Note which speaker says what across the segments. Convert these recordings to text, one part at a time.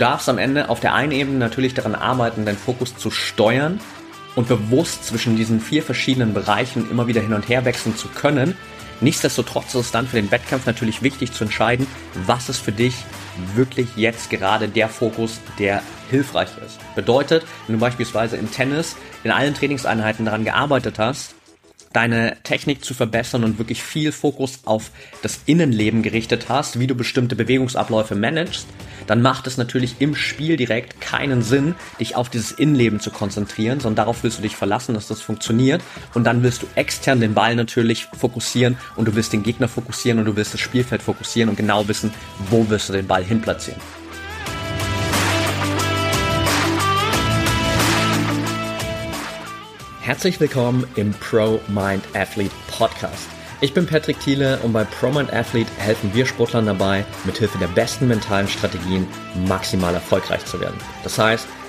Speaker 1: darfst am Ende auf der einen Ebene natürlich daran arbeiten, deinen Fokus zu steuern und bewusst zwischen diesen vier verschiedenen Bereichen immer wieder hin und her wechseln zu können. Nichtsdestotrotz ist es dann für den Wettkampf natürlich wichtig zu entscheiden, was ist für dich wirklich jetzt gerade der Fokus, der hilfreich ist. Bedeutet, wenn du beispielsweise im Tennis in allen Trainingseinheiten daran gearbeitet hast, deine Technik zu verbessern und wirklich viel Fokus auf das Innenleben gerichtet hast, wie du bestimmte Bewegungsabläufe managst, dann macht es natürlich im Spiel direkt keinen Sinn, dich auf dieses Innenleben zu konzentrieren, sondern darauf willst du dich verlassen, dass das funktioniert und dann willst du extern den Ball natürlich fokussieren und du willst den Gegner fokussieren und du willst das Spielfeld fokussieren und genau wissen, wo wirst du den Ball hinplatzieren. Herzlich willkommen im Pro Mind Athlete Podcast. Ich bin Patrick Thiele und bei Pro Mind Athlete helfen wir Sportlern dabei, mithilfe der besten mentalen Strategien maximal erfolgreich zu werden. Das heißt,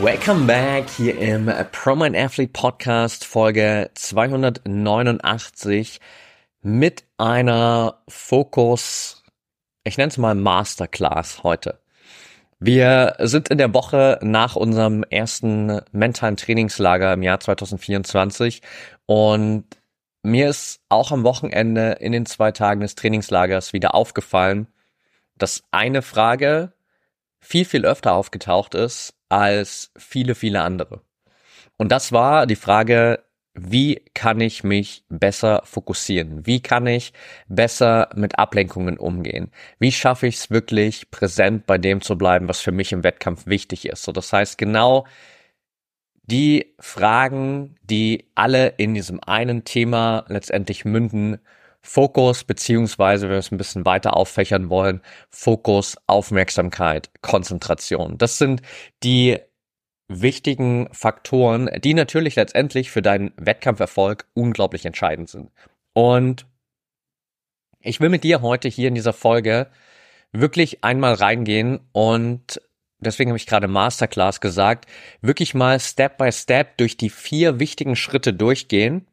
Speaker 1: Welcome back hier im Promind Athlete Podcast Folge 289 mit einer Fokus, ich nenne es mal Masterclass heute. Wir sind in der Woche nach unserem ersten mentalen Trainingslager im Jahr 2024 und mir ist auch am Wochenende in den zwei Tagen des Trainingslagers wieder aufgefallen, dass eine Frage viel, viel öfter aufgetaucht ist als viele, viele andere. Und das war die Frage, wie kann ich mich besser fokussieren? Wie kann ich besser mit Ablenkungen umgehen? Wie schaffe ich es wirklich präsent bei dem zu bleiben, was für mich im Wettkampf wichtig ist? So, das heißt genau die Fragen, die alle in diesem einen Thema letztendlich münden, Fokus, beziehungsweise wenn wir es ein bisschen weiter auffächern wollen, Fokus, Aufmerksamkeit, Konzentration. Das sind die wichtigen Faktoren, die natürlich letztendlich für deinen Wettkampferfolg unglaublich entscheidend sind. Und ich will mit dir heute hier in dieser Folge wirklich einmal reingehen und deswegen habe ich gerade Masterclass gesagt, wirklich mal Step by Step durch die vier wichtigen Schritte durchgehen,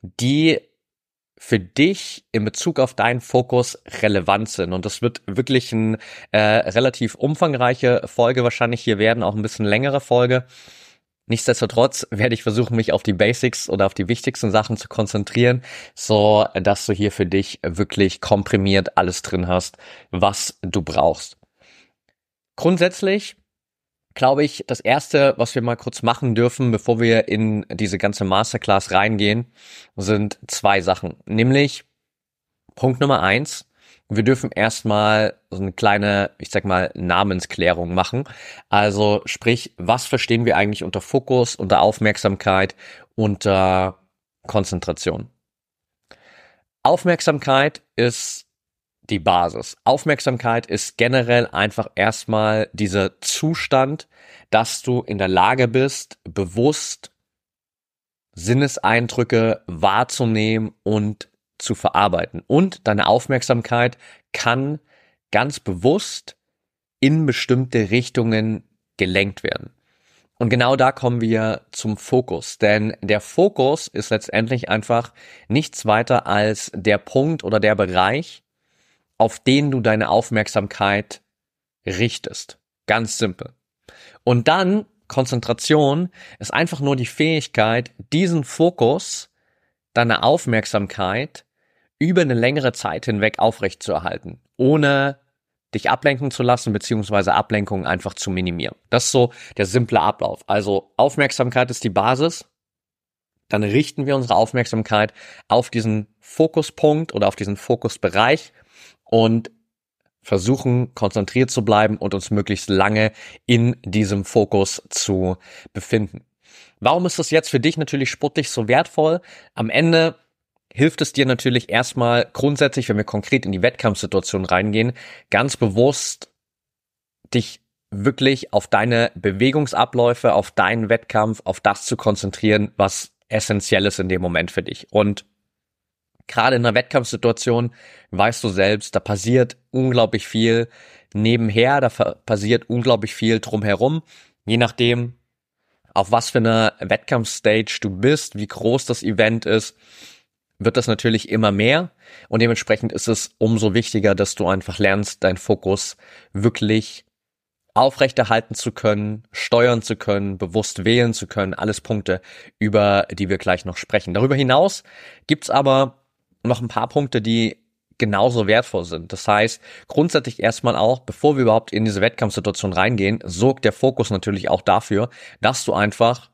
Speaker 1: die für dich in Bezug auf deinen Fokus relevant sind. Und das wird wirklich eine äh, relativ umfangreiche Folge wahrscheinlich hier werden, auch ein bisschen längere Folge. Nichtsdestotrotz werde ich versuchen, mich auf die Basics oder auf die wichtigsten Sachen zu konzentrieren, so dass du hier für dich wirklich komprimiert alles drin hast, was du brauchst. Grundsätzlich glaube ich, das erste, was wir mal kurz machen dürfen, bevor wir in diese ganze Masterclass reingehen, sind zwei Sachen. Nämlich Punkt Nummer eins. Wir dürfen erstmal so eine kleine, ich sag mal, Namensklärung machen. Also sprich, was verstehen wir eigentlich unter Fokus, unter Aufmerksamkeit, unter Konzentration? Aufmerksamkeit ist die Basis. Aufmerksamkeit ist generell einfach erstmal dieser Zustand, dass du in der Lage bist, bewusst Sinneseindrücke wahrzunehmen und zu verarbeiten. Und deine Aufmerksamkeit kann ganz bewusst in bestimmte Richtungen gelenkt werden. Und genau da kommen wir zum Fokus, denn der Fokus ist letztendlich einfach nichts weiter als der Punkt oder der Bereich, auf den du deine Aufmerksamkeit richtest. Ganz simpel. Und dann Konzentration ist einfach nur die Fähigkeit, diesen Fokus, deine Aufmerksamkeit über eine längere Zeit hinweg aufrechtzuerhalten, ohne dich ablenken zu lassen, beziehungsweise Ablenkungen einfach zu minimieren. Das ist so der simple Ablauf. Also Aufmerksamkeit ist die Basis. Dann richten wir unsere Aufmerksamkeit auf diesen Fokuspunkt oder auf diesen Fokusbereich und versuchen konzentriert zu bleiben und uns möglichst lange in diesem Fokus zu befinden. Warum ist das jetzt für dich natürlich sportlich so wertvoll? Am Ende hilft es dir natürlich erstmal grundsätzlich, wenn wir konkret in die Wettkampfsituation reingehen, ganz bewusst dich wirklich auf deine Bewegungsabläufe, auf deinen Wettkampf, auf das zu konzentrieren, was essentiell ist in dem Moment für dich. Und gerade in einer Wettkampfsituation weißt du selbst, da passiert unglaublich viel. Nebenher, da passiert unglaublich viel drumherum, je nachdem, auf was für einer Wettkampfstage du bist, wie groß das Event ist, wird das natürlich immer mehr. Und dementsprechend ist es umso wichtiger, dass du einfach lernst, deinen Fokus wirklich aufrechterhalten zu können, steuern zu können, bewusst wählen zu können, alles Punkte, über die wir gleich noch sprechen. Darüber hinaus gibt's aber noch ein paar Punkte, die genauso wertvoll sind. Das heißt, grundsätzlich erstmal auch, bevor wir überhaupt in diese Wettkampfsituation reingehen, sorgt der Fokus natürlich auch dafür, dass du einfach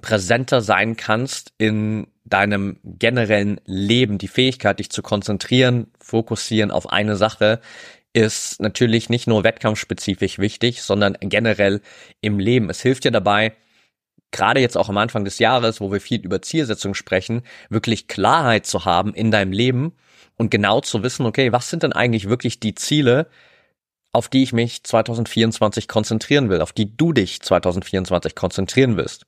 Speaker 1: präsenter sein kannst in deinem generellen Leben. Die Fähigkeit, dich zu konzentrieren, fokussieren auf eine Sache, ist natürlich nicht nur wettkampfspezifisch wichtig, sondern generell im Leben. Es hilft dir dabei, gerade jetzt auch am Anfang des Jahres, wo wir viel über Zielsetzung sprechen, wirklich Klarheit zu haben in deinem Leben und genau zu wissen, okay, was sind denn eigentlich wirklich die Ziele, auf die ich mich 2024 konzentrieren will, auf die du dich 2024 konzentrieren willst.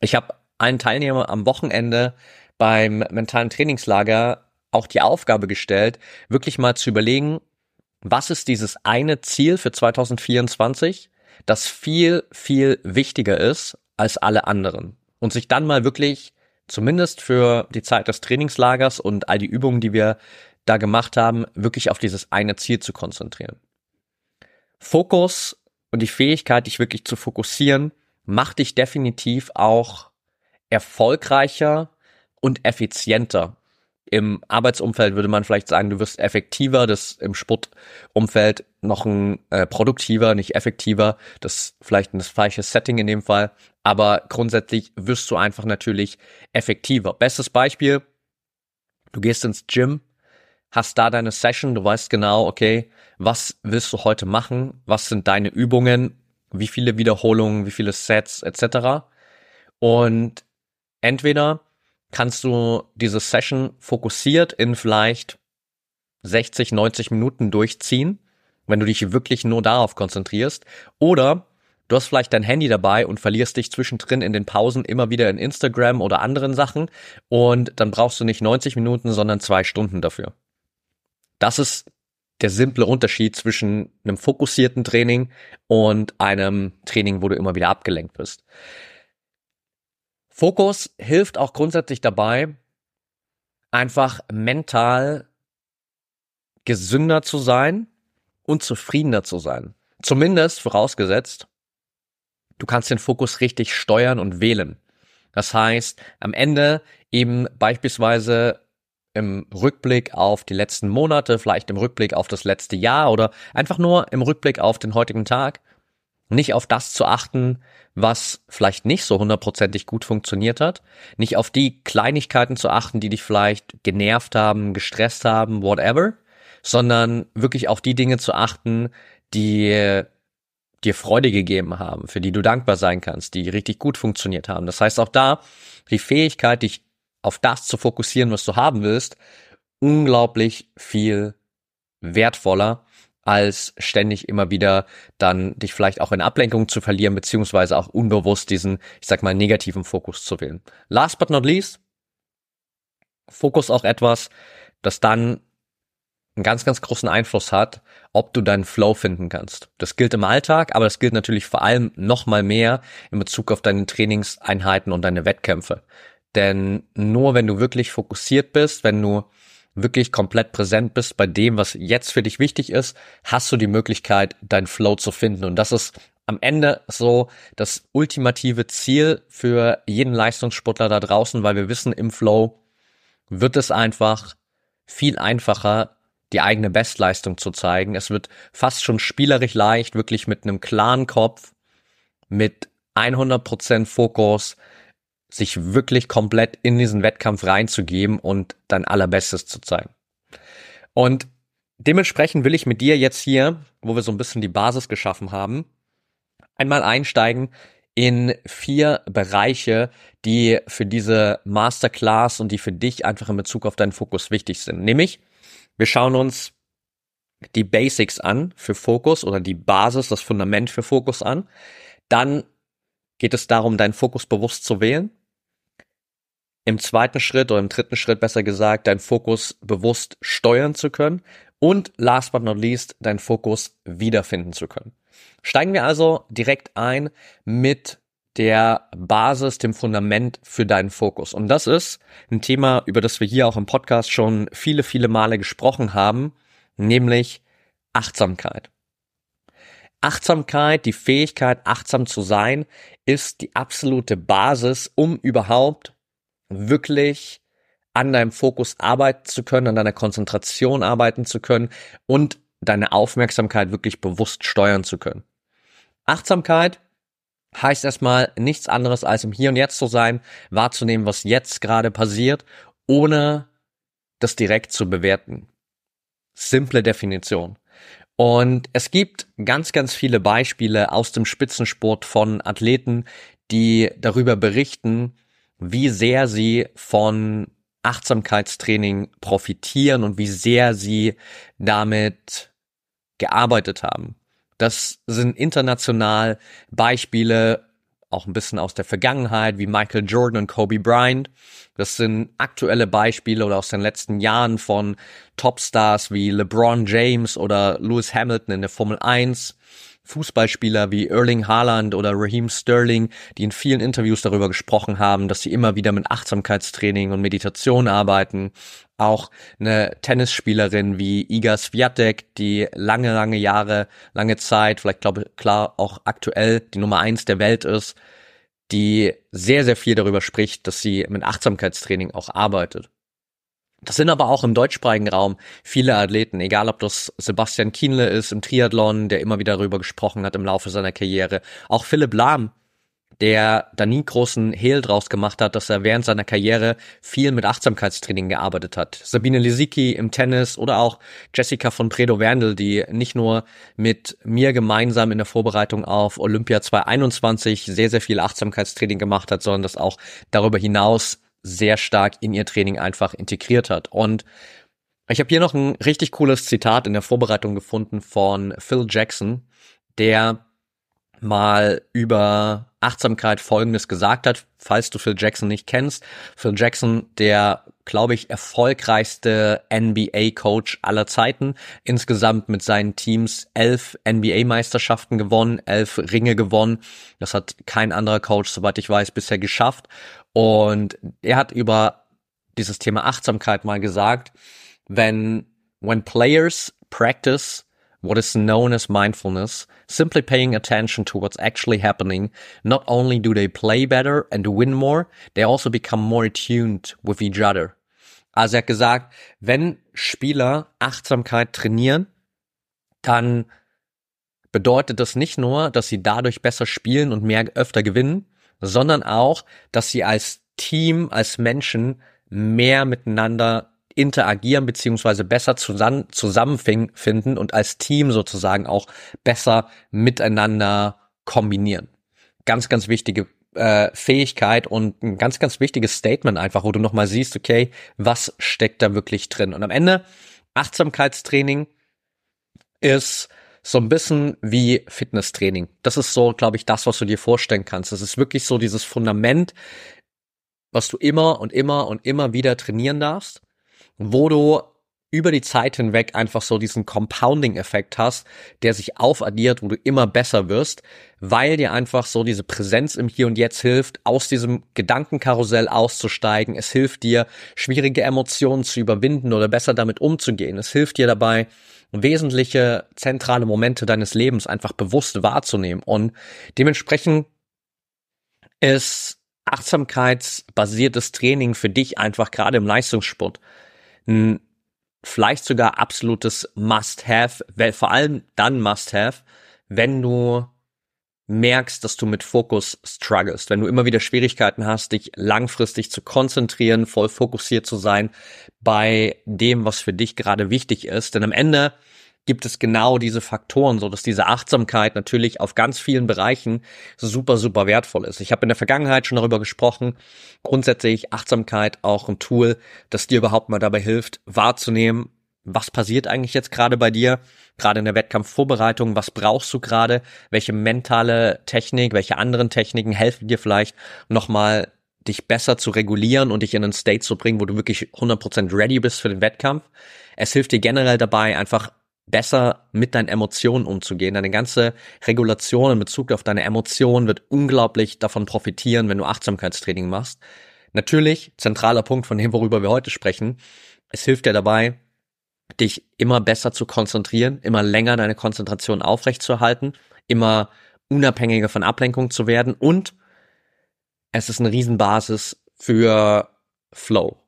Speaker 1: Ich habe einen Teilnehmer am Wochenende beim mentalen Trainingslager auch die Aufgabe gestellt, wirklich mal zu überlegen, was ist dieses eine Ziel für 2024, das viel, viel wichtiger ist als alle anderen. Und sich dann mal wirklich, zumindest für die Zeit des Trainingslagers und all die Übungen, die wir da gemacht haben, wirklich auf dieses eine Ziel zu konzentrieren. Fokus und die Fähigkeit, dich wirklich zu fokussieren, macht dich definitiv auch erfolgreicher und effizienter im Arbeitsumfeld würde man vielleicht sagen, du wirst effektiver, das im Sportumfeld noch ein äh, produktiver, nicht effektiver, das ist vielleicht ein falsche Setting in dem Fall, aber grundsätzlich wirst du einfach natürlich effektiver. Bestes Beispiel, du gehst ins Gym, hast da deine Session, du weißt genau, okay, was willst du heute machen, was sind deine Übungen, wie viele Wiederholungen, wie viele Sets etc. Und entweder kannst du diese Session fokussiert in vielleicht 60, 90 Minuten durchziehen, wenn du dich wirklich nur darauf konzentrierst. Oder du hast vielleicht dein Handy dabei und verlierst dich zwischendrin in den Pausen immer wieder in Instagram oder anderen Sachen und dann brauchst du nicht 90 Minuten, sondern zwei Stunden dafür. Das ist der simple Unterschied zwischen einem fokussierten Training und einem Training, wo du immer wieder abgelenkt bist. Fokus hilft auch grundsätzlich dabei, einfach mental gesünder zu sein und zufriedener zu sein. Zumindest vorausgesetzt, du kannst den Fokus richtig steuern und wählen. Das heißt, am Ende eben beispielsweise im Rückblick auf die letzten Monate, vielleicht im Rückblick auf das letzte Jahr oder einfach nur im Rückblick auf den heutigen Tag, nicht auf das zu achten, was vielleicht nicht so hundertprozentig gut funktioniert hat, nicht auf die Kleinigkeiten zu achten, die dich vielleicht genervt haben, gestresst haben, whatever, sondern wirklich auf die Dinge zu achten, die dir Freude gegeben haben, für die du dankbar sein kannst, die richtig gut funktioniert haben. Das heißt auch da, die Fähigkeit, dich auf das zu fokussieren, was du haben willst, unglaublich viel wertvoller als ständig immer wieder dann dich vielleicht auch in Ablenkung zu verlieren, beziehungsweise auch unbewusst diesen, ich sag mal, negativen Fokus zu wählen. Last but not least, Fokus auch etwas, das dann einen ganz, ganz großen Einfluss hat, ob du deinen Flow finden kannst. Das gilt im Alltag, aber das gilt natürlich vor allem noch mal mehr in Bezug auf deine Trainingseinheiten und deine Wettkämpfe. Denn nur wenn du wirklich fokussiert bist, wenn du wirklich komplett präsent bist bei dem, was jetzt für dich wichtig ist, hast du die Möglichkeit, dein Flow zu finden. Und das ist am Ende so das ultimative Ziel für jeden Leistungssportler da draußen, weil wir wissen, im Flow wird es einfach viel einfacher, die eigene Bestleistung zu zeigen. Es wird fast schon spielerisch leicht, wirklich mit einem klaren Kopf, mit 100% Fokus, sich wirklich komplett in diesen Wettkampf reinzugeben und dein allerbestes zu zeigen. Und dementsprechend will ich mit dir jetzt hier, wo wir so ein bisschen die Basis geschaffen haben, einmal einsteigen in vier Bereiche, die für diese Masterclass und die für dich einfach in Bezug auf deinen Fokus wichtig sind. Nämlich, wir schauen uns die Basics an für Fokus oder die Basis, das Fundament für Fokus an. Dann geht es darum, deinen Fokus bewusst zu wählen. Im zweiten Schritt oder im dritten Schritt besser gesagt, deinen Fokus bewusst steuern zu können und last but not least, deinen Fokus wiederfinden zu können. Steigen wir also direkt ein mit der Basis, dem Fundament für deinen Fokus. Und das ist ein Thema, über das wir hier auch im Podcast schon viele, viele Male gesprochen haben, nämlich Achtsamkeit. Achtsamkeit, die Fähigkeit, achtsam zu sein, ist die absolute Basis, um überhaupt wirklich an deinem Fokus arbeiten zu können, an deiner Konzentration arbeiten zu können und deine Aufmerksamkeit wirklich bewusst steuern zu können. Achtsamkeit heißt erstmal nichts anderes als im Hier und Jetzt zu sein, wahrzunehmen, was jetzt gerade passiert, ohne das direkt zu bewerten. Simple Definition. Und es gibt ganz, ganz viele Beispiele aus dem Spitzensport von Athleten, die darüber berichten, wie sehr sie von Achtsamkeitstraining profitieren und wie sehr sie damit gearbeitet haben. Das sind international Beispiele, auch ein bisschen aus der Vergangenheit, wie Michael Jordan und Kobe Bryant. Das sind aktuelle Beispiele oder aus den letzten Jahren von Topstars wie LeBron James oder Lewis Hamilton in der Formel 1. Fußballspieler wie Erling Haaland oder Raheem Sterling, die in vielen Interviews darüber gesprochen haben, dass sie immer wieder mit Achtsamkeitstraining und Meditation arbeiten. Auch eine Tennisspielerin wie Iga Swiatek, die lange, lange Jahre, lange Zeit, vielleicht glaube klar auch aktuell die Nummer eins der Welt ist, die sehr, sehr viel darüber spricht, dass sie mit Achtsamkeitstraining auch arbeitet. Das sind aber auch im deutschsprachigen Raum viele Athleten, egal ob das Sebastian Kienle ist im Triathlon, der immer wieder darüber gesprochen hat im Laufe seiner Karriere. Auch Philipp Lahm, der da nie großen Hehl draus gemacht hat, dass er während seiner Karriere viel mit Achtsamkeitstraining gearbeitet hat. Sabine Lisicki im Tennis oder auch Jessica von Predo-Werndl, die nicht nur mit mir gemeinsam in der Vorbereitung auf Olympia 2021 sehr, sehr viel Achtsamkeitstraining gemacht hat, sondern das auch darüber hinaus sehr stark in ihr Training einfach integriert hat. Und ich habe hier noch ein richtig cooles Zitat in der Vorbereitung gefunden von Phil Jackson, der mal über Achtsamkeit Folgendes gesagt hat, falls du Phil Jackson nicht kennst. Phil Jackson, der, glaube ich, erfolgreichste NBA-Coach aller Zeiten. Insgesamt mit seinen Teams elf NBA-Meisterschaften gewonnen, elf Ringe gewonnen. Das hat kein anderer Coach, soweit ich weiß, bisher geschafft. Und er hat über dieses Thema Achtsamkeit mal gesagt, wenn, when players practice what is known as mindfulness, simply paying attention to what's actually happening, not only do they play better and win more, they also become more attuned with each other. Also er hat gesagt, wenn Spieler Achtsamkeit trainieren, dann bedeutet das nicht nur, dass sie dadurch besser spielen und mehr öfter gewinnen, sondern auch, dass sie als Team, als Menschen mehr miteinander interagieren beziehungsweise besser zusammen, zusammenfinden und als Team sozusagen auch besser miteinander kombinieren. Ganz, ganz wichtige äh, Fähigkeit und ein ganz, ganz wichtiges Statement einfach, wo du nochmal siehst, okay, was steckt da wirklich drin? Und am Ende Achtsamkeitstraining ist so ein bisschen wie Fitnesstraining. Das ist so, glaube ich, das, was du dir vorstellen kannst. Das ist wirklich so dieses Fundament, was du immer und immer und immer wieder trainieren darfst wo du über die Zeit hinweg einfach so diesen Compounding-Effekt hast, der sich aufaddiert, wo du immer besser wirst, weil dir einfach so diese Präsenz im Hier und Jetzt hilft, aus diesem Gedankenkarussell auszusteigen. Es hilft dir, schwierige Emotionen zu überwinden oder besser damit umzugehen. Es hilft dir dabei, wesentliche zentrale Momente deines Lebens einfach bewusst wahrzunehmen. Und dementsprechend ist achtsamkeitsbasiertes Training für dich einfach gerade im Leistungssport ein vielleicht sogar absolutes Must-Have, vor allem dann Must-Have, wenn du merkst, dass du mit Fokus struggles, wenn du immer wieder Schwierigkeiten hast, dich langfristig zu konzentrieren, voll fokussiert zu sein bei dem, was für dich gerade wichtig ist. Denn am Ende gibt es genau diese Faktoren, so dass diese Achtsamkeit natürlich auf ganz vielen Bereichen super, super wertvoll ist. Ich habe in der Vergangenheit schon darüber gesprochen, grundsätzlich Achtsamkeit auch ein Tool, das dir überhaupt mal dabei hilft, wahrzunehmen, was passiert eigentlich jetzt gerade bei dir, gerade in der Wettkampfvorbereitung, was brauchst du gerade, welche mentale Technik, welche anderen Techniken helfen dir vielleicht nochmal dich besser zu regulieren und dich in einen State zu bringen, wo du wirklich 100% ready bist für den Wettkampf. Es hilft dir generell dabei, einfach besser mit deinen Emotionen umzugehen. Deine ganze Regulation in Bezug auf deine Emotionen wird unglaublich davon profitieren, wenn du Achtsamkeitstraining machst. Natürlich, zentraler Punkt von dem, worüber wir heute sprechen, es hilft dir dabei, dich immer besser zu konzentrieren, immer länger deine Konzentration aufrechtzuerhalten, immer unabhängiger von Ablenkung zu werden und es ist eine Riesenbasis für Flow.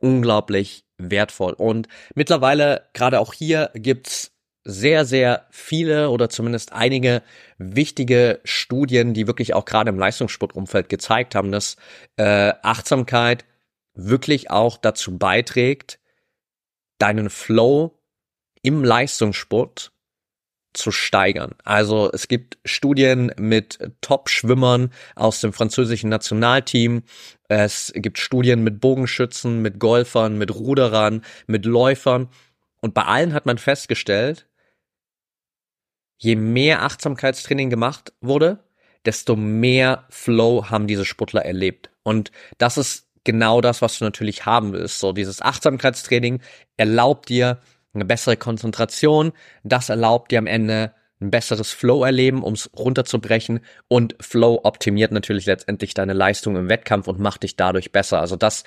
Speaker 1: Unglaublich wertvoll. Und mittlerweile, gerade auch hier, gibt's sehr, sehr viele oder zumindest einige wichtige Studien, die wirklich auch gerade im Leistungssportumfeld gezeigt haben, dass äh, Achtsamkeit wirklich auch dazu beiträgt, deinen Flow im Leistungssport zu steigern. Also es gibt Studien mit Top-Schwimmern aus dem französischen Nationalteam. Es gibt Studien mit Bogenschützen, mit Golfern, mit Ruderern, mit Läufern. Und bei allen hat man festgestellt, je mehr Achtsamkeitstraining gemacht wurde, desto mehr Flow haben diese Sportler erlebt. Und das ist genau das, was du natürlich haben willst. So dieses Achtsamkeitstraining erlaubt dir eine bessere Konzentration, das erlaubt dir am Ende ein besseres Flow erleben, um es runterzubrechen und Flow optimiert natürlich letztendlich deine Leistung im Wettkampf und macht dich dadurch besser. Also das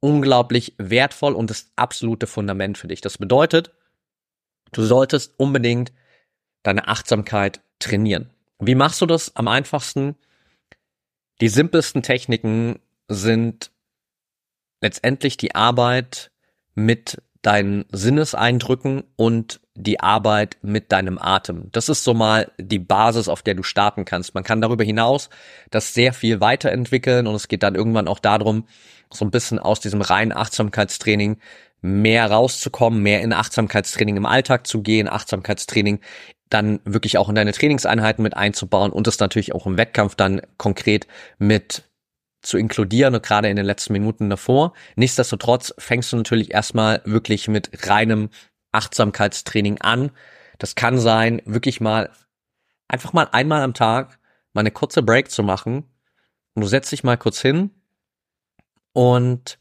Speaker 1: unglaublich wertvoll und das absolute Fundament für dich. Das bedeutet, du solltest unbedingt deine Achtsamkeit trainieren. Wie machst du das am einfachsten? Die simpelsten Techniken sind letztendlich die Arbeit mit deinen Sinneseindrücken und die Arbeit mit deinem Atem. Das ist so mal die Basis, auf der du starten kannst. Man kann darüber hinaus das sehr viel weiterentwickeln und es geht dann irgendwann auch darum, so ein bisschen aus diesem reinen Achtsamkeitstraining mehr rauszukommen, mehr in Achtsamkeitstraining im Alltag zu gehen, Achtsamkeitstraining dann wirklich auch in deine Trainingseinheiten mit einzubauen und das natürlich auch im Wettkampf dann konkret mit zu inkludieren und gerade in den letzten Minuten davor. Nichtsdestotrotz fängst du natürlich erstmal wirklich mit reinem Achtsamkeitstraining an. Das kann sein, wirklich mal einfach mal einmal am Tag mal eine kurze Break zu machen und du setzt dich mal kurz hin und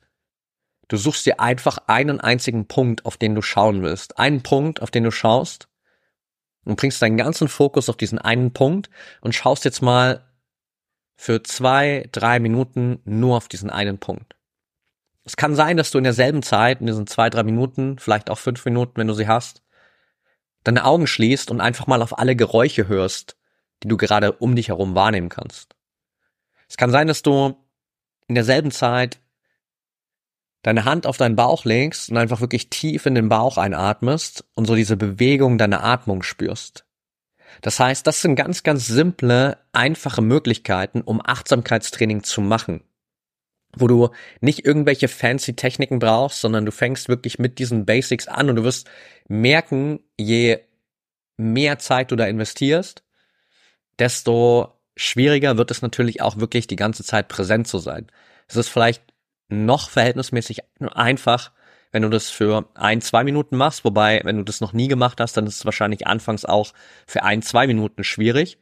Speaker 1: du suchst dir einfach einen einzigen Punkt, auf den du schauen willst. Einen Punkt, auf den du schaust und bringst deinen ganzen Fokus auf diesen einen Punkt und schaust jetzt mal für zwei, drei Minuten nur auf diesen einen Punkt. Es kann sein, dass du in derselben Zeit, in diesen zwei, drei Minuten, vielleicht auch fünf Minuten, wenn du sie hast, deine Augen schließt und einfach mal auf alle Geräusche hörst, die du gerade um dich herum wahrnehmen kannst. Es kann sein, dass du in derselben Zeit deine Hand auf deinen Bauch legst und einfach wirklich tief in den Bauch einatmest und so diese Bewegung deiner Atmung spürst. Das heißt, das sind ganz, ganz simple, einfache Möglichkeiten, um Achtsamkeitstraining zu machen. Wo du nicht irgendwelche fancy Techniken brauchst, sondern du fängst wirklich mit diesen Basics an und du wirst merken, je mehr Zeit du da investierst, desto schwieriger wird es natürlich auch wirklich die ganze Zeit präsent zu sein. Es ist vielleicht noch verhältnismäßig einfach, wenn du das für ein, zwei Minuten machst, wobei, wenn du das noch nie gemacht hast, dann ist es wahrscheinlich anfangs auch für ein, zwei Minuten schwierig.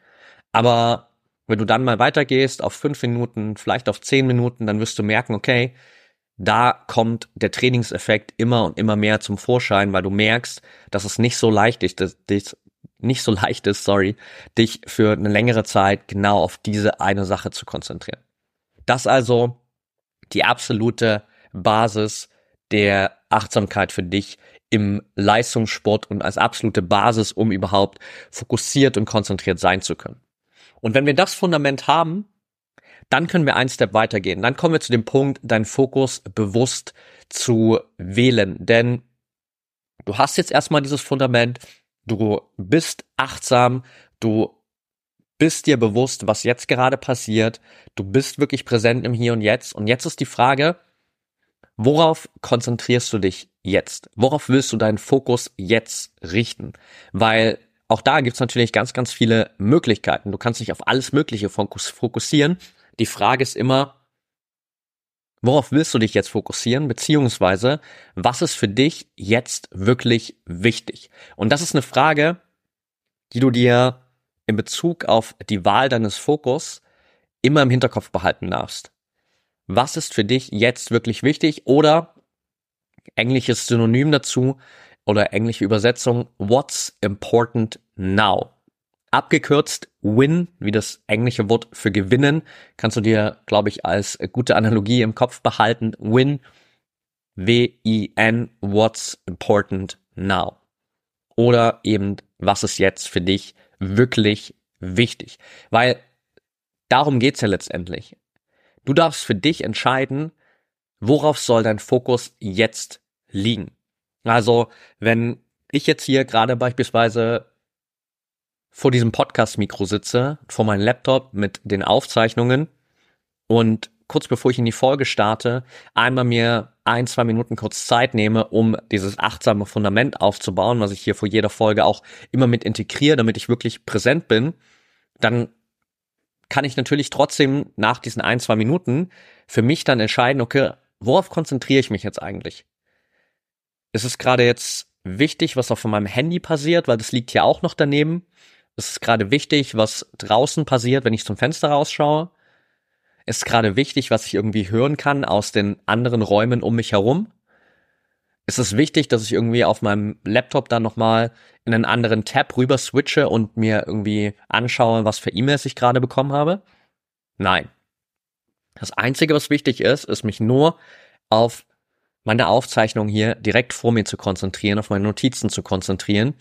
Speaker 1: Aber wenn du dann mal weitergehst auf fünf Minuten, vielleicht auf zehn Minuten, dann wirst du merken, okay, da kommt der Trainingseffekt immer und immer mehr zum Vorschein, weil du merkst, dass es nicht so leicht ist, dich, nicht so leicht ist, sorry, dich für eine längere Zeit genau auf diese eine Sache zu konzentrieren. Das also die absolute Basis der Achtsamkeit für dich im Leistungssport und als absolute Basis, um überhaupt fokussiert und konzentriert sein zu können. Und wenn wir das Fundament haben, dann können wir einen Step weitergehen. Dann kommen wir zu dem Punkt, deinen Fokus bewusst zu wählen. Denn du hast jetzt erstmal dieses Fundament, du bist achtsam, du bist dir bewusst, was jetzt gerade passiert, du bist wirklich präsent im Hier und Jetzt. Und jetzt ist die Frage, worauf konzentrierst du dich jetzt? Worauf willst du deinen Fokus jetzt richten? Weil auch da gibt's natürlich ganz, ganz viele Möglichkeiten. Du kannst dich auf alles Mögliche fokussieren. Die Frage ist immer, Worauf willst du dich jetzt fokussieren, beziehungsweise was ist für dich jetzt wirklich wichtig? Und das ist eine Frage, die du dir in Bezug auf die Wahl deines Fokus immer im Hinterkopf behalten darfst. Was ist für dich jetzt wirklich wichtig? Oder englisches Synonym dazu oder englische Übersetzung, what's important now? Abgekürzt win, wie das englische Wort für gewinnen, kannst du dir, glaube ich, als gute Analogie im Kopf behalten. Win, W-I-N, what's important now? Oder eben, was ist jetzt für dich wirklich wichtig? Weil darum geht's ja letztendlich. Du darfst für dich entscheiden, worauf soll dein Fokus jetzt liegen. Also, wenn ich jetzt hier gerade beispielsweise vor diesem Podcast-Mikro sitze, vor meinem Laptop mit den Aufzeichnungen und kurz bevor ich in die Folge starte, einmal mir ein, zwei Minuten kurz Zeit nehme, um dieses achtsame Fundament aufzubauen, was ich hier vor jeder Folge auch immer mit integriere, damit ich wirklich präsent bin, dann kann ich natürlich trotzdem nach diesen ein, zwei Minuten für mich dann entscheiden, okay, worauf konzentriere ich mich jetzt eigentlich? Ist es gerade jetzt wichtig, was auf meinem Handy passiert, weil das liegt ja auch noch daneben? Ist es gerade wichtig, was draußen passiert, wenn ich zum Fenster rausschaue? Ist gerade wichtig, was ich irgendwie hören kann aus den anderen Räumen um mich herum? Ist es wichtig, dass ich irgendwie auf meinem Laptop dann nochmal in einen anderen Tab rüber switche und mir irgendwie anschaue, was für E-Mails ich gerade bekommen habe? Nein. Das Einzige, was wichtig ist, ist mich nur auf meine Aufzeichnung hier direkt vor mir zu konzentrieren, auf meine Notizen zu konzentrieren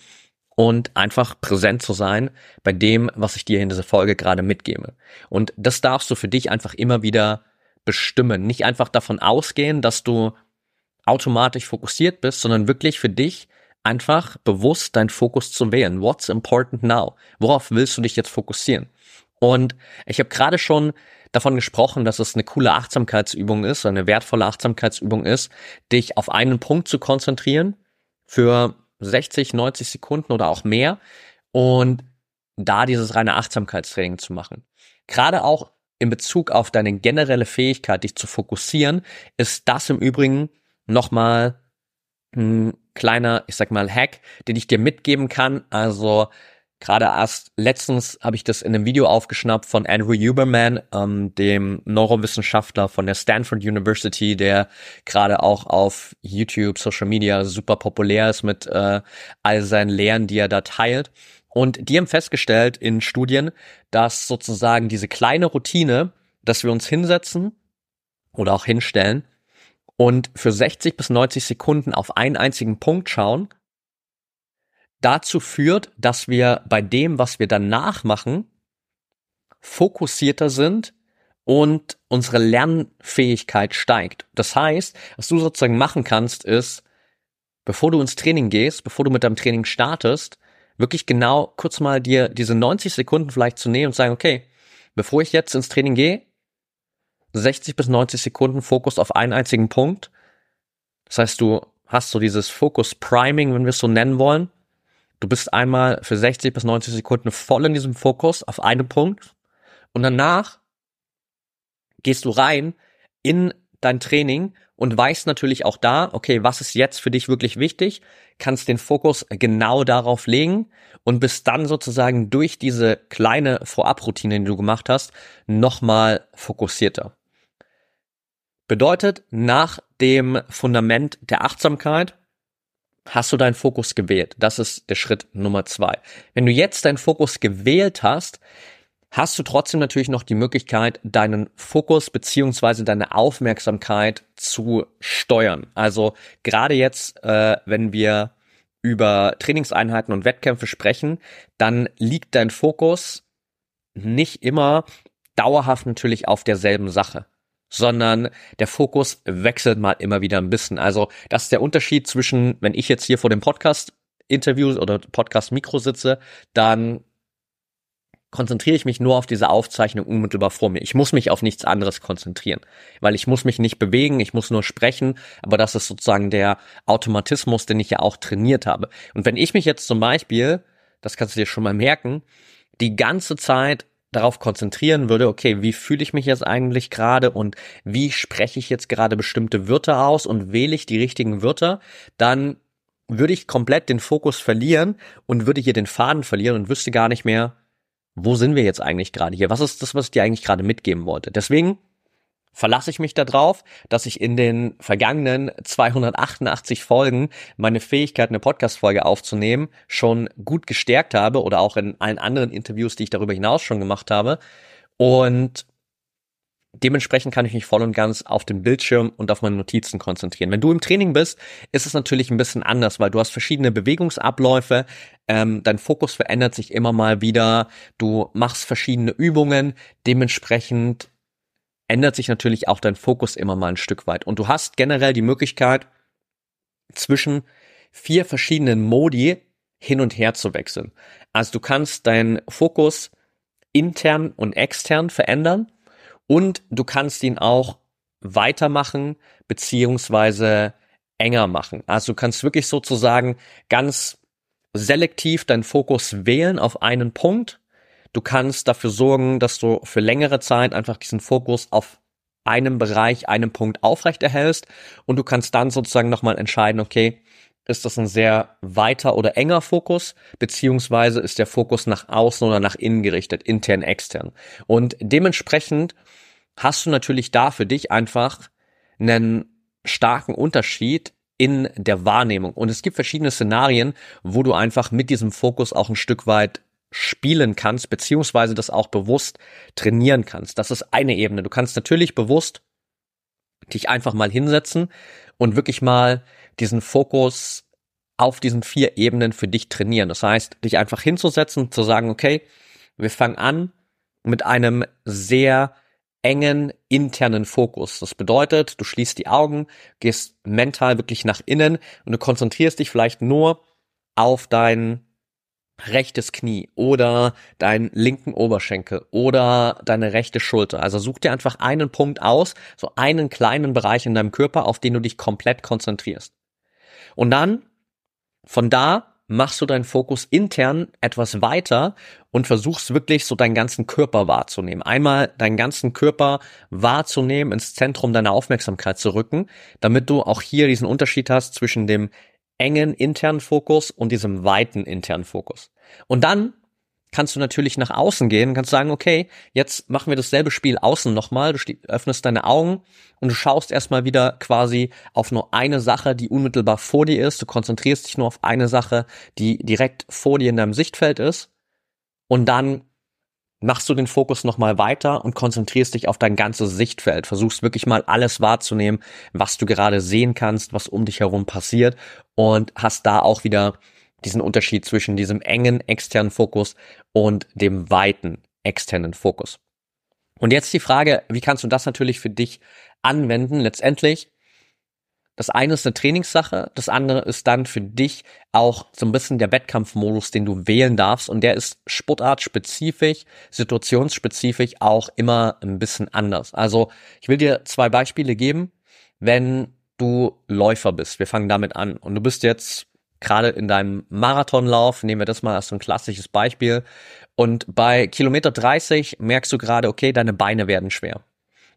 Speaker 1: und einfach präsent zu sein bei dem, was ich dir in dieser Folge gerade mitgebe. Und das darfst du für dich einfach immer wieder bestimmen. Nicht einfach davon ausgehen, dass du automatisch fokussiert bist, sondern wirklich für dich einfach bewusst deinen Fokus zu wählen. What's important now? Worauf willst du dich jetzt fokussieren? Und ich habe gerade schon davon gesprochen, dass es eine coole Achtsamkeitsübung ist, eine wertvolle Achtsamkeitsübung ist, dich auf einen Punkt zu konzentrieren für 60, 90 Sekunden oder auch mehr und da dieses reine Achtsamkeitstraining zu machen. Gerade auch in Bezug auf deine generelle Fähigkeit, dich zu fokussieren, ist das im Übrigen nochmal ein kleiner, ich sag mal, Hack, den ich dir mitgeben kann. Also Gerade erst letztens habe ich das in einem Video aufgeschnappt von Andrew Huberman, ähm, dem Neurowissenschaftler von der Stanford University, der gerade auch auf YouTube, Social Media super populär ist mit äh, all seinen Lehren, die er da teilt. Und die haben festgestellt in Studien, dass sozusagen diese kleine Routine, dass wir uns hinsetzen oder auch hinstellen und für 60 bis 90 Sekunden auf einen einzigen Punkt schauen, dazu führt, dass wir bei dem, was wir danach machen, fokussierter sind und unsere Lernfähigkeit steigt. Das heißt, was du sozusagen machen kannst, ist, bevor du ins Training gehst, bevor du mit deinem Training startest, wirklich genau kurz mal dir diese 90 Sekunden vielleicht zu nehmen und sagen, okay, bevor ich jetzt ins Training gehe, 60 bis 90 Sekunden Fokus auf einen einzigen Punkt. Das heißt, du hast so dieses Focus Priming, wenn wir es so nennen wollen. Du bist einmal für 60 bis 90 Sekunden voll in diesem Fokus auf einen Punkt und danach gehst du rein in dein Training und weißt natürlich auch da, okay, was ist jetzt für dich wirklich wichtig, kannst den Fokus genau darauf legen und bist dann sozusagen durch diese kleine Vorabroutine, die du gemacht hast, nochmal fokussierter. Bedeutet, nach dem Fundament der Achtsamkeit hast du deinen Fokus gewählt. Das ist der Schritt Nummer zwei. Wenn du jetzt deinen Fokus gewählt hast, hast du trotzdem natürlich noch die Möglichkeit, deinen Fokus beziehungsweise deine Aufmerksamkeit zu steuern. Also gerade jetzt, äh, wenn wir über Trainingseinheiten und Wettkämpfe sprechen, dann liegt dein Fokus nicht immer dauerhaft natürlich auf derselben Sache sondern der Fokus wechselt mal immer wieder ein bisschen. Also das ist der Unterschied zwischen, wenn ich jetzt hier vor dem Podcast Interview oder Podcast Mikro sitze, dann konzentriere ich mich nur auf diese Aufzeichnung unmittelbar vor mir. Ich muss mich auf nichts anderes konzentrieren, weil ich muss mich nicht bewegen, ich muss nur sprechen, aber das ist sozusagen der Automatismus, den ich ja auch trainiert habe. Und wenn ich mich jetzt zum Beispiel, das kannst du dir schon mal merken, die ganze Zeit darauf konzentrieren würde, okay, wie fühle ich mich jetzt eigentlich gerade und wie spreche ich jetzt gerade bestimmte Wörter aus und wähle ich die richtigen Wörter, dann würde ich komplett den Fokus verlieren und würde hier den Faden verlieren und wüsste gar nicht mehr, wo sind wir jetzt eigentlich gerade hier? Was ist das, was ich dir eigentlich gerade mitgeben wollte? Deswegen verlasse ich mich darauf, dass ich in den vergangenen 288 Folgen meine Fähigkeit, eine Podcast-Folge aufzunehmen, schon gut gestärkt habe oder auch in allen anderen Interviews, die ich darüber hinaus schon gemacht habe. Und dementsprechend kann ich mich voll und ganz auf den Bildschirm und auf meine Notizen konzentrieren. Wenn du im Training bist, ist es natürlich ein bisschen anders, weil du hast verschiedene Bewegungsabläufe, ähm, dein Fokus verändert sich immer mal wieder, du machst verschiedene Übungen, dementsprechend ändert sich natürlich auch dein Fokus immer mal ein Stück weit. Und du hast generell die Möglichkeit, zwischen vier verschiedenen Modi hin und her zu wechseln. Also du kannst deinen Fokus intern und extern verändern und du kannst ihn auch weitermachen beziehungsweise enger machen. Also du kannst wirklich sozusagen ganz selektiv deinen Fokus wählen auf einen Punkt Du kannst dafür sorgen, dass du für längere Zeit einfach diesen Fokus auf einem Bereich, einem Punkt aufrechterhältst und du kannst dann sozusagen nochmal entscheiden, okay, ist das ein sehr weiter oder enger Fokus, beziehungsweise ist der Fokus nach außen oder nach innen gerichtet, intern, extern. Und dementsprechend hast du natürlich da für dich einfach einen starken Unterschied in der Wahrnehmung. Und es gibt verschiedene Szenarien, wo du einfach mit diesem Fokus auch ein Stück weit spielen kannst, beziehungsweise das auch bewusst trainieren kannst. Das ist eine Ebene. Du kannst natürlich bewusst dich einfach mal hinsetzen und wirklich mal diesen Fokus auf diesen vier Ebenen für dich trainieren. Das heißt, dich einfach hinzusetzen, zu sagen, okay, wir fangen an mit einem sehr engen internen Fokus. Das bedeutet, du schließt die Augen, gehst mental wirklich nach innen und du konzentrierst dich vielleicht nur auf deinen rechtes Knie oder deinen linken Oberschenkel oder deine rechte Schulter. Also such dir einfach einen Punkt aus, so einen kleinen Bereich in deinem Körper, auf den du dich komplett konzentrierst. Und dann von da machst du deinen Fokus intern etwas weiter und versuchst wirklich so deinen ganzen Körper wahrzunehmen. Einmal deinen ganzen Körper wahrzunehmen, ins Zentrum deiner Aufmerksamkeit zu rücken, damit du auch hier diesen Unterschied hast zwischen dem engen internen Fokus und diesem weiten internen Fokus. Und dann kannst du natürlich nach außen gehen, kannst sagen, okay, jetzt machen wir dasselbe Spiel außen nochmal, du öffnest deine Augen und du schaust erstmal wieder quasi auf nur eine Sache, die unmittelbar vor dir ist, du konzentrierst dich nur auf eine Sache, die direkt vor dir in deinem Sichtfeld ist. Und dann machst du den Fokus nochmal weiter und konzentrierst dich auf dein ganzes Sichtfeld, versuchst wirklich mal alles wahrzunehmen, was du gerade sehen kannst, was um dich herum passiert und hast da auch wieder diesen Unterschied zwischen diesem engen externen Fokus und dem weiten externen Fokus. Und jetzt die Frage, wie kannst du das natürlich für dich anwenden? Letztendlich, das eine ist eine Trainingssache, das andere ist dann für dich auch so ein bisschen der Wettkampfmodus, den du wählen darfst und der ist sportartspezifisch, situationsspezifisch auch immer ein bisschen anders. Also ich will dir zwei Beispiele geben, wenn du Läufer bist. Wir fangen damit an und du bist jetzt gerade in deinem Marathonlauf, nehmen wir das mal als so ein klassisches Beispiel, und bei Kilometer 30 merkst du gerade, okay, deine Beine werden schwer.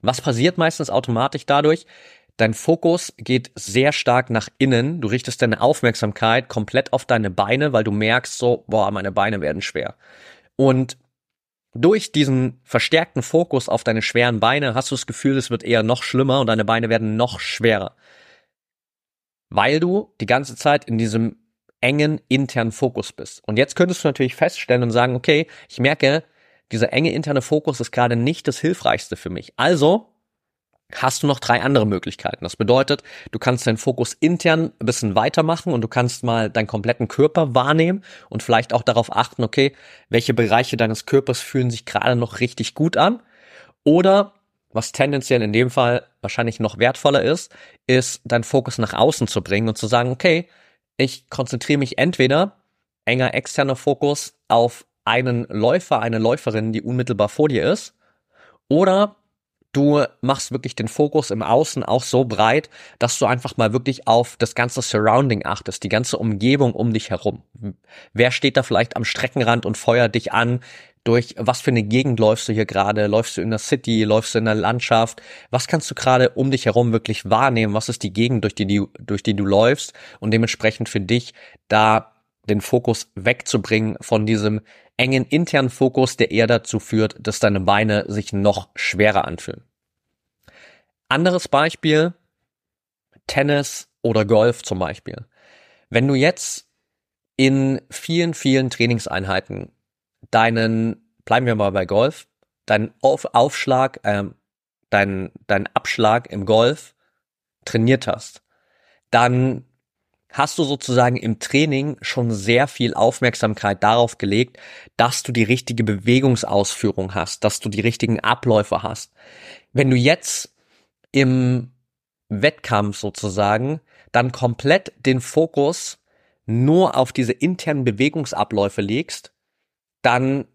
Speaker 1: Was passiert meistens automatisch dadurch? Dein Fokus geht sehr stark nach innen. Du richtest deine Aufmerksamkeit komplett auf deine Beine, weil du merkst so, boah, meine Beine werden schwer. Und durch diesen verstärkten Fokus auf deine schweren Beine hast du das Gefühl, es wird eher noch schlimmer und deine Beine werden noch schwerer weil du die ganze Zeit in diesem engen internen Fokus bist. Und jetzt könntest du natürlich feststellen und sagen, okay, ich merke, dieser enge interne Fokus ist gerade nicht das Hilfreichste für mich. Also hast du noch drei andere Möglichkeiten. Das bedeutet, du kannst deinen Fokus intern ein bisschen weitermachen und du kannst mal deinen kompletten Körper wahrnehmen und vielleicht auch darauf achten, okay, welche Bereiche deines Körpers fühlen sich gerade noch richtig gut an. Oder was tendenziell in dem Fall wahrscheinlich noch wertvoller ist, ist deinen Fokus nach außen zu bringen und zu sagen, okay, ich konzentriere mich entweder enger externer Fokus auf einen Läufer, eine Läuferin, die unmittelbar vor dir ist, oder du machst wirklich den Fokus im Außen auch so breit, dass du einfach mal wirklich auf das ganze Surrounding achtest, die ganze Umgebung um dich herum. Wer steht da vielleicht am Streckenrand und feuert dich an? durch was für eine Gegend läufst du hier gerade? Läufst du in der City? Läufst du in der Landschaft? Was kannst du gerade um dich herum wirklich wahrnehmen? Was ist die Gegend, durch die, durch die du läufst? Und dementsprechend für dich da den Fokus wegzubringen von diesem engen internen Fokus, der eher dazu führt, dass deine Beine sich noch schwerer anfühlen. Anderes Beispiel, Tennis oder Golf zum Beispiel. Wenn du jetzt in vielen, vielen Trainingseinheiten deinen, bleiben wir mal bei Golf, deinen Auf Aufschlag, ähm, deinen, deinen Abschlag im Golf trainiert hast, dann hast du sozusagen im Training schon sehr viel Aufmerksamkeit darauf gelegt, dass du die richtige Bewegungsausführung hast, dass du die richtigen Abläufe hast. Wenn du jetzt im Wettkampf sozusagen dann komplett den Fokus nur auf diese internen Bewegungsabläufe legst, dann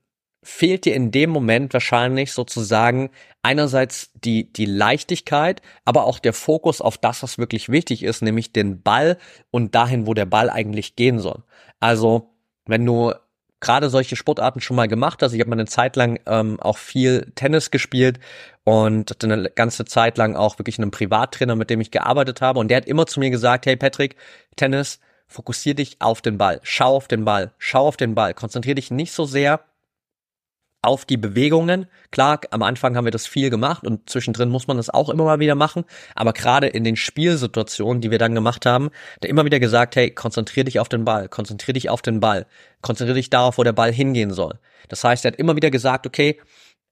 Speaker 1: fehlt dir in dem Moment wahrscheinlich sozusagen einerseits die, die Leichtigkeit, aber auch der Fokus auf das, was wirklich wichtig ist, nämlich den Ball und dahin, wo der Ball eigentlich gehen soll. Also, wenn du gerade solche Sportarten schon mal gemacht hast, ich habe mal eine Zeit lang ähm, auch viel Tennis gespielt und eine ganze Zeit lang auch wirklich einen Privattrainer, mit dem ich gearbeitet habe und der hat immer zu mir gesagt, hey Patrick, Tennis, fokussier dich auf den Ball, schau auf den Ball, schau auf den Ball, konzentrier dich nicht so sehr auf die Bewegungen. Klar, am Anfang haben wir das viel gemacht und zwischendrin muss man das auch immer mal wieder machen. Aber gerade in den Spielsituationen, die wir dann gemacht haben, da immer wieder gesagt, hey, konzentrier dich auf den Ball, konzentrier dich auf den Ball, konzentrier dich darauf, wo der Ball hingehen soll. Das heißt, er hat immer wieder gesagt, okay,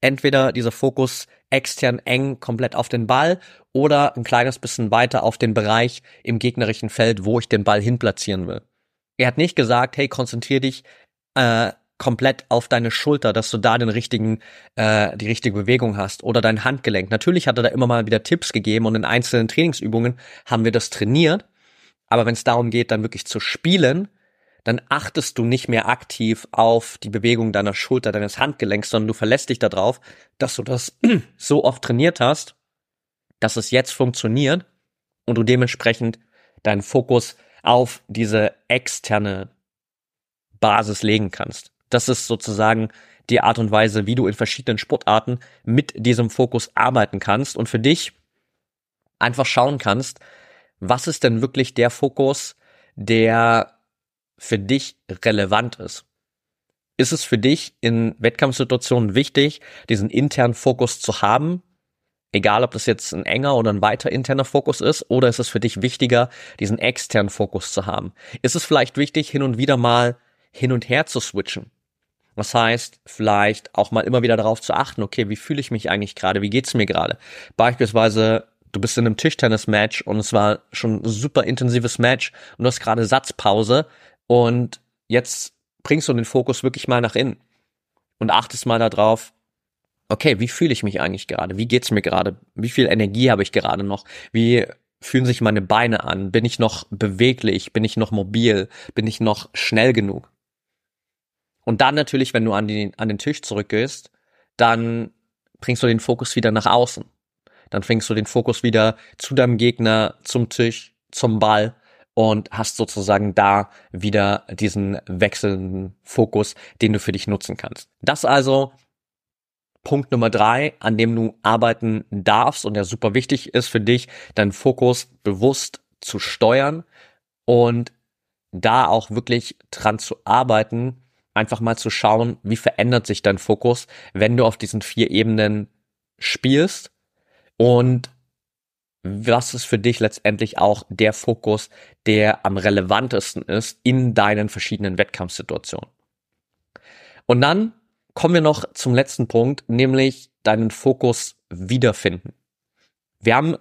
Speaker 1: entweder dieser Fokus extern eng komplett auf den Ball oder ein kleines bisschen weiter auf den Bereich im gegnerischen Feld, wo ich den Ball hinplatzieren will. Er hat nicht gesagt, hey, konzentrier dich äh, komplett auf deine Schulter, dass du da den richtigen, äh, die richtige Bewegung hast oder dein Handgelenk. Natürlich hat er da immer mal wieder Tipps gegeben und in einzelnen Trainingsübungen haben wir das trainiert. Aber wenn es darum geht, dann wirklich zu spielen, dann achtest du nicht mehr aktiv auf die Bewegung deiner Schulter, deines Handgelenks, sondern du verlässt dich darauf, dass du das so oft trainiert hast, dass es jetzt funktioniert und du dementsprechend deinen Fokus auf diese externe Basis legen kannst. Das ist sozusagen die Art und Weise, wie du in verschiedenen Sportarten mit diesem Fokus arbeiten kannst und für dich einfach schauen kannst, was ist denn wirklich der Fokus, der für dich relevant ist. Ist es für dich in Wettkampfsituationen wichtig, diesen internen Fokus zu haben? Egal, ob das jetzt ein enger oder ein weiter interner Fokus ist, oder ist es für dich wichtiger, diesen externen Fokus zu haben? Ist es vielleicht wichtig, hin und wieder mal hin und her zu switchen? Das heißt, vielleicht auch mal immer wieder darauf zu achten, okay, wie fühle ich mich eigentlich gerade, wie geht's mir gerade? Beispielsweise, du bist in einem Tischtennis-Match und es war schon ein super intensives Match und du hast gerade Satzpause und jetzt bringst du den Fokus wirklich mal nach innen und achtest mal darauf, okay, wie fühle ich mich eigentlich gerade? Wie geht's mir gerade? Wie viel Energie habe ich gerade noch? Wie fühlen sich meine Beine an? Bin ich noch beweglich? Bin ich noch mobil? Bin ich noch schnell genug? Und dann natürlich, wenn du an, die, an den Tisch zurückgehst, dann bringst du den Fokus wieder nach außen. Dann bringst du den Fokus wieder zu deinem Gegner, zum Tisch, zum Ball und hast sozusagen da wieder diesen wechselnden Fokus, den du für dich nutzen kannst. Das also Punkt Nummer drei, an dem du arbeiten darfst und der super wichtig ist für dich, deinen Fokus bewusst zu steuern und da auch wirklich dran zu arbeiten, einfach mal zu schauen, wie verändert sich dein Fokus, wenn du auf diesen vier Ebenen spielst und was ist für dich letztendlich auch der Fokus, der am relevantesten ist in deinen verschiedenen Wettkampfsituationen. Und dann kommen wir noch zum letzten Punkt, nämlich deinen Fokus wiederfinden. Wir haben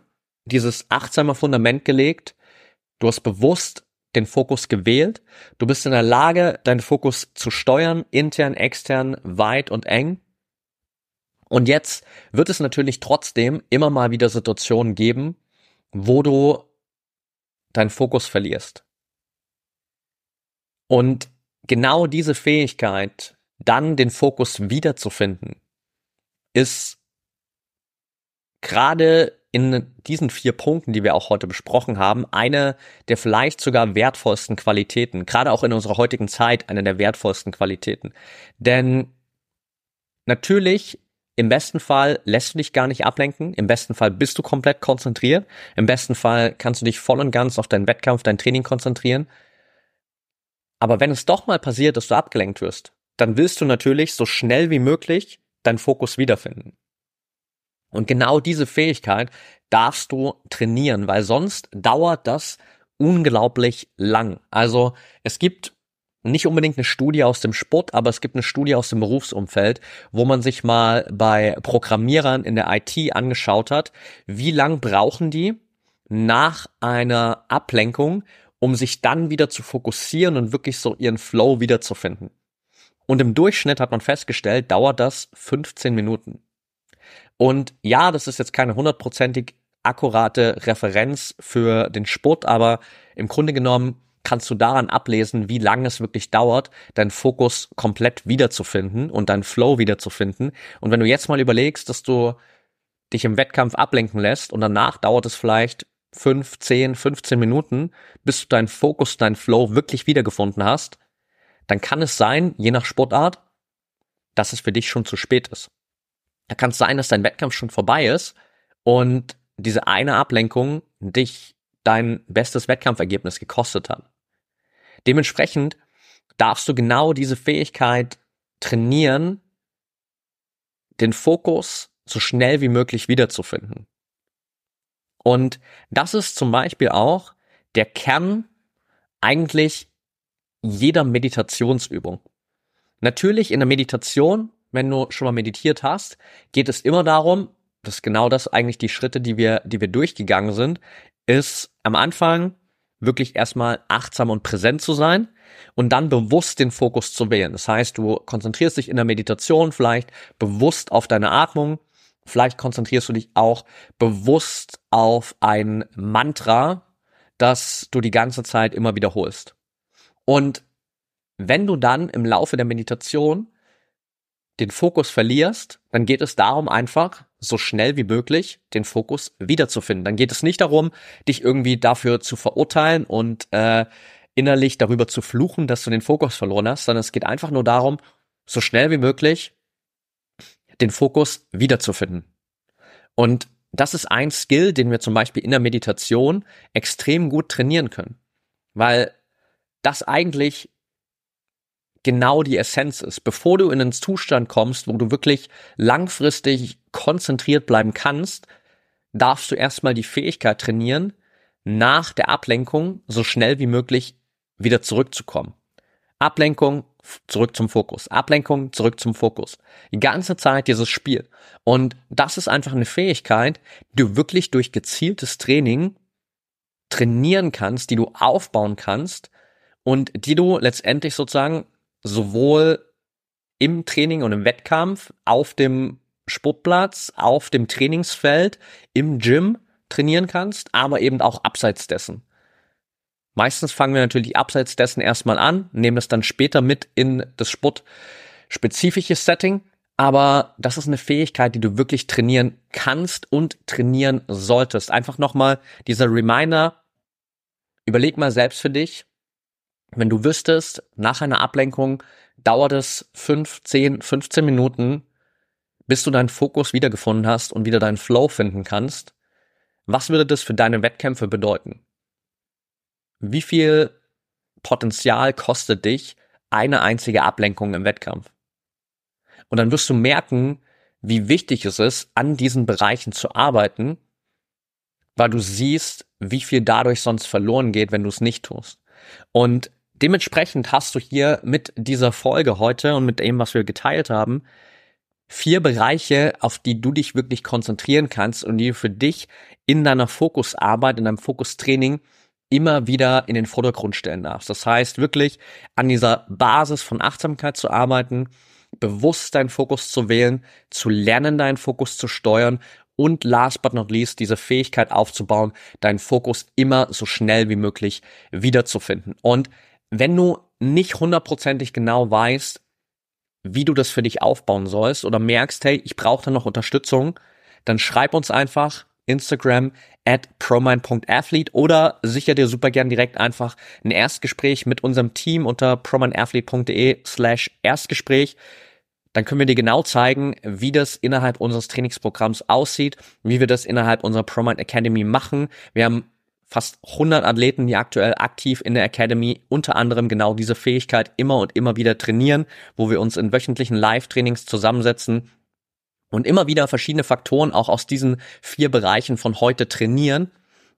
Speaker 1: dieses achtsame Fundament gelegt. Du hast bewusst den Fokus gewählt. Du bist in der Lage, deinen Fokus zu steuern, intern, extern, weit und eng. Und jetzt wird es natürlich trotzdem immer mal wieder Situationen geben, wo du deinen Fokus verlierst. Und genau diese Fähigkeit, dann den Fokus wiederzufinden, ist gerade in diesen vier Punkten, die wir auch heute besprochen haben, eine der vielleicht sogar wertvollsten Qualitäten, gerade auch in unserer heutigen Zeit eine der wertvollsten Qualitäten. Denn natürlich, im besten Fall lässt du dich gar nicht ablenken. Im besten Fall bist du komplett konzentriert. Im besten Fall kannst du dich voll und ganz auf deinen Wettkampf, dein Training konzentrieren. Aber wenn es doch mal passiert, dass du abgelenkt wirst, dann willst du natürlich so schnell wie möglich deinen Fokus wiederfinden. Und genau diese Fähigkeit darfst du trainieren, weil sonst dauert das unglaublich lang. Also es gibt nicht unbedingt eine Studie aus dem Sport, aber es gibt eine Studie aus dem Berufsumfeld, wo man sich mal bei Programmierern in der IT angeschaut hat, wie lang brauchen die nach einer Ablenkung, um sich dann wieder zu fokussieren und wirklich so ihren Flow wiederzufinden. Und im Durchschnitt hat man festgestellt, dauert das 15 Minuten. Und ja, das ist jetzt keine hundertprozentig akkurate Referenz für den Sport, aber im Grunde genommen kannst du daran ablesen, wie lange es wirklich dauert, deinen Fokus komplett wiederzufinden und deinen Flow wiederzufinden. Und wenn du jetzt mal überlegst, dass du dich im Wettkampf ablenken lässt und danach dauert es vielleicht 5, 10, 15 Minuten, bis du deinen Fokus, deinen Flow wirklich wiedergefunden hast, dann kann es sein, je nach Sportart, dass es für dich schon zu spät ist. Da kann es sein, dass dein Wettkampf schon vorbei ist und diese eine Ablenkung dich dein bestes Wettkampfergebnis gekostet hat. Dementsprechend darfst du genau diese Fähigkeit trainieren, den Fokus so schnell wie möglich wiederzufinden. Und das ist zum Beispiel auch der Kern eigentlich jeder Meditationsübung. Natürlich in der Meditation, wenn du schon mal meditiert hast, geht es immer darum, das ist genau das eigentlich die Schritte, die wir, die wir durchgegangen sind, ist am Anfang wirklich erstmal achtsam und präsent zu sein und dann bewusst den Fokus zu wählen. Das heißt, du konzentrierst dich in der Meditation vielleicht bewusst auf deine Atmung, vielleicht konzentrierst du dich auch bewusst auf ein Mantra, das du die ganze Zeit immer wiederholst. Und wenn du dann im Laufe der Meditation den Fokus verlierst, dann geht es darum einfach, so schnell wie möglich den Fokus wiederzufinden. Dann geht es nicht darum, dich irgendwie dafür zu verurteilen und äh, innerlich darüber zu fluchen, dass du den Fokus verloren hast, sondern es geht einfach nur darum, so schnell wie möglich den Fokus wiederzufinden. Und das ist ein Skill, den wir zum Beispiel in der Meditation extrem gut trainieren können, weil das eigentlich genau die Essenz ist. Bevor du in einen Zustand kommst, wo du wirklich langfristig konzentriert bleiben kannst, darfst du erstmal die Fähigkeit trainieren, nach der Ablenkung so schnell wie möglich wieder zurückzukommen. Ablenkung, zurück zum Fokus. Ablenkung, zurück zum Fokus. Die ganze Zeit dieses Spiel. Und das ist einfach eine Fähigkeit, die du wirklich durch gezieltes Training trainieren kannst, die du aufbauen kannst und die du letztendlich sozusagen sowohl im Training und im Wettkampf, auf dem Sportplatz, auf dem Trainingsfeld, im Gym trainieren kannst, aber eben auch abseits dessen. Meistens fangen wir natürlich abseits dessen erstmal an, nehmen es dann später mit in das sportspezifische Setting, aber das ist eine Fähigkeit, die du wirklich trainieren kannst und trainieren solltest. Einfach nochmal dieser Reminder, überleg mal selbst für dich, wenn du wüsstest, nach einer Ablenkung dauert es 5, 10, 15 Minuten, bis du deinen Fokus wiedergefunden hast und wieder deinen Flow finden kannst, was würde das für deine Wettkämpfe bedeuten? Wie viel Potenzial kostet dich eine einzige Ablenkung im Wettkampf? Und dann wirst du merken, wie wichtig es ist, an diesen Bereichen zu arbeiten, weil du siehst, wie viel dadurch sonst verloren geht, wenn du es nicht tust. Und dementsprechend hast du hier mit dieser Folge heute und mit dem, was wir geteilt haben, vier Bereiche, auf die du dich wirklich konzentrieren kannst und die für dich in deiner Fokusarbeit, in deinem Fokustraining immer wieder in den Vordergrund stellen darfst. Das heißt, wirklich an dieser Basis von Achtsamkeit zu arbeiten, bewusst deinen Fokus zu wählen, zu lernen, deinen Fokus zu steuern und last but not least diese Fähigkeit aufzubauen, deinen Fokus immer so schnell wie möglich wiederzufinden. Und wenn du nicht hundertprozentig genau weißt, wie du das für dich aufbauen sollst oder merkst, hey, ich brauche da noch Unterstützung, dann schreib uns einfach Instagram at promind.athlete oder sicher dir super gern direkt einfach ein Erstgespräch mit unserem Team unter promindathlete.de slash Erstgespräch. dann können wir dir genau zeigen, wie das innerhalb unseres Trainingsprogramms aussieht, wie wir das innerhalb unserer ProMind Academy machen. Wir haben fast 100 Athleten, die aktuell aktiv in der Academy unter anderem genau diese Fähigkeit immer und immer wieder trainieren, wo wir uns in wöchentlichen Live-Trainings zusammensetzen und immer wieder verschiedene Faktoren auch aus diesen vier Bereichen von heute trainieren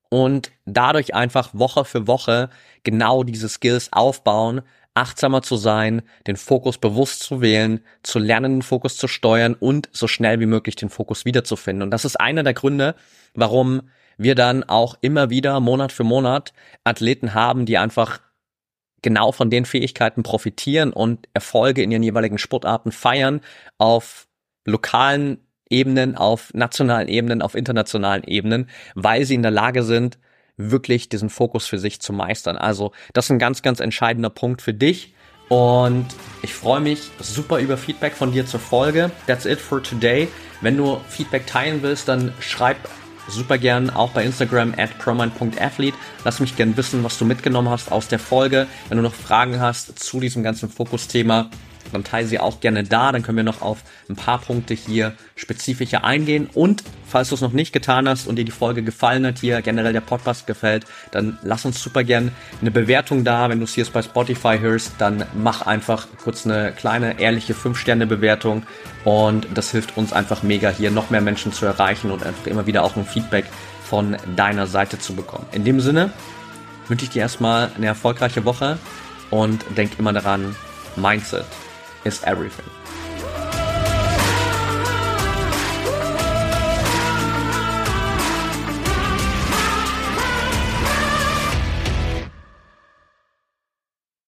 Speaker 1: und dadurch einfach Woche für Woche genau diese Skills aufbauen, achtsamer zu sein, den Fokus bewusst zu wählen, zu lernen, den Fokus zu steuern und so schnell wie möglich den Fokus wiederzufinden. Und das ist einer der Gründe, warum wir dann auch immer wieder Monat für Monat Athleten haben, die einfach genau von den Fähigkeiten profitieren und Erfolge in ihren jeweiligen Sportarten feiern auf lokalen Ebenen, auf nationalen Ebenen, auf internationalen Ebenen, weil sie in der Lage sind, wirklich diesen Fokus für sich zu meistern. Also das ist ein ganz, ganz entscheidender Punkt für dich. Und ich freue mich super über Feedback von dir zur Folge. That's it for today. Wenn du Feedback teilen willst, dann schreib super gern auch bei Instagram at promind.athlete. Lass mich gern wissen, was du mitgenommen hast aus der Folge. Wenn du noch Fragen hast zu diesem ganzen Fokusthema, dann teile sie auch gerne da. Dann können wir noch auf ein paar Punkte hier spezifischer eingehen. Und falls du es noch nicht getan hast und dir die Folge gefallen hat, hier generell der Podcast gefällt, dann lass uns super gern eine Bewertung da. Wenn du es hier bei Spotify hörst, dann mach einfach kurz eine kleine, ehrliche 5-Sterne-Bewertung. Und das hilft uns einfach mega, hier noch mehr Menschen zu erreichen und einfach immer wieder auch ein Feedback von deiner Seite zu bekommen. In dem Sinne wünsche ich dir erstmal eine erfolgreiche Woche und denk immer daran, Mindset is everything.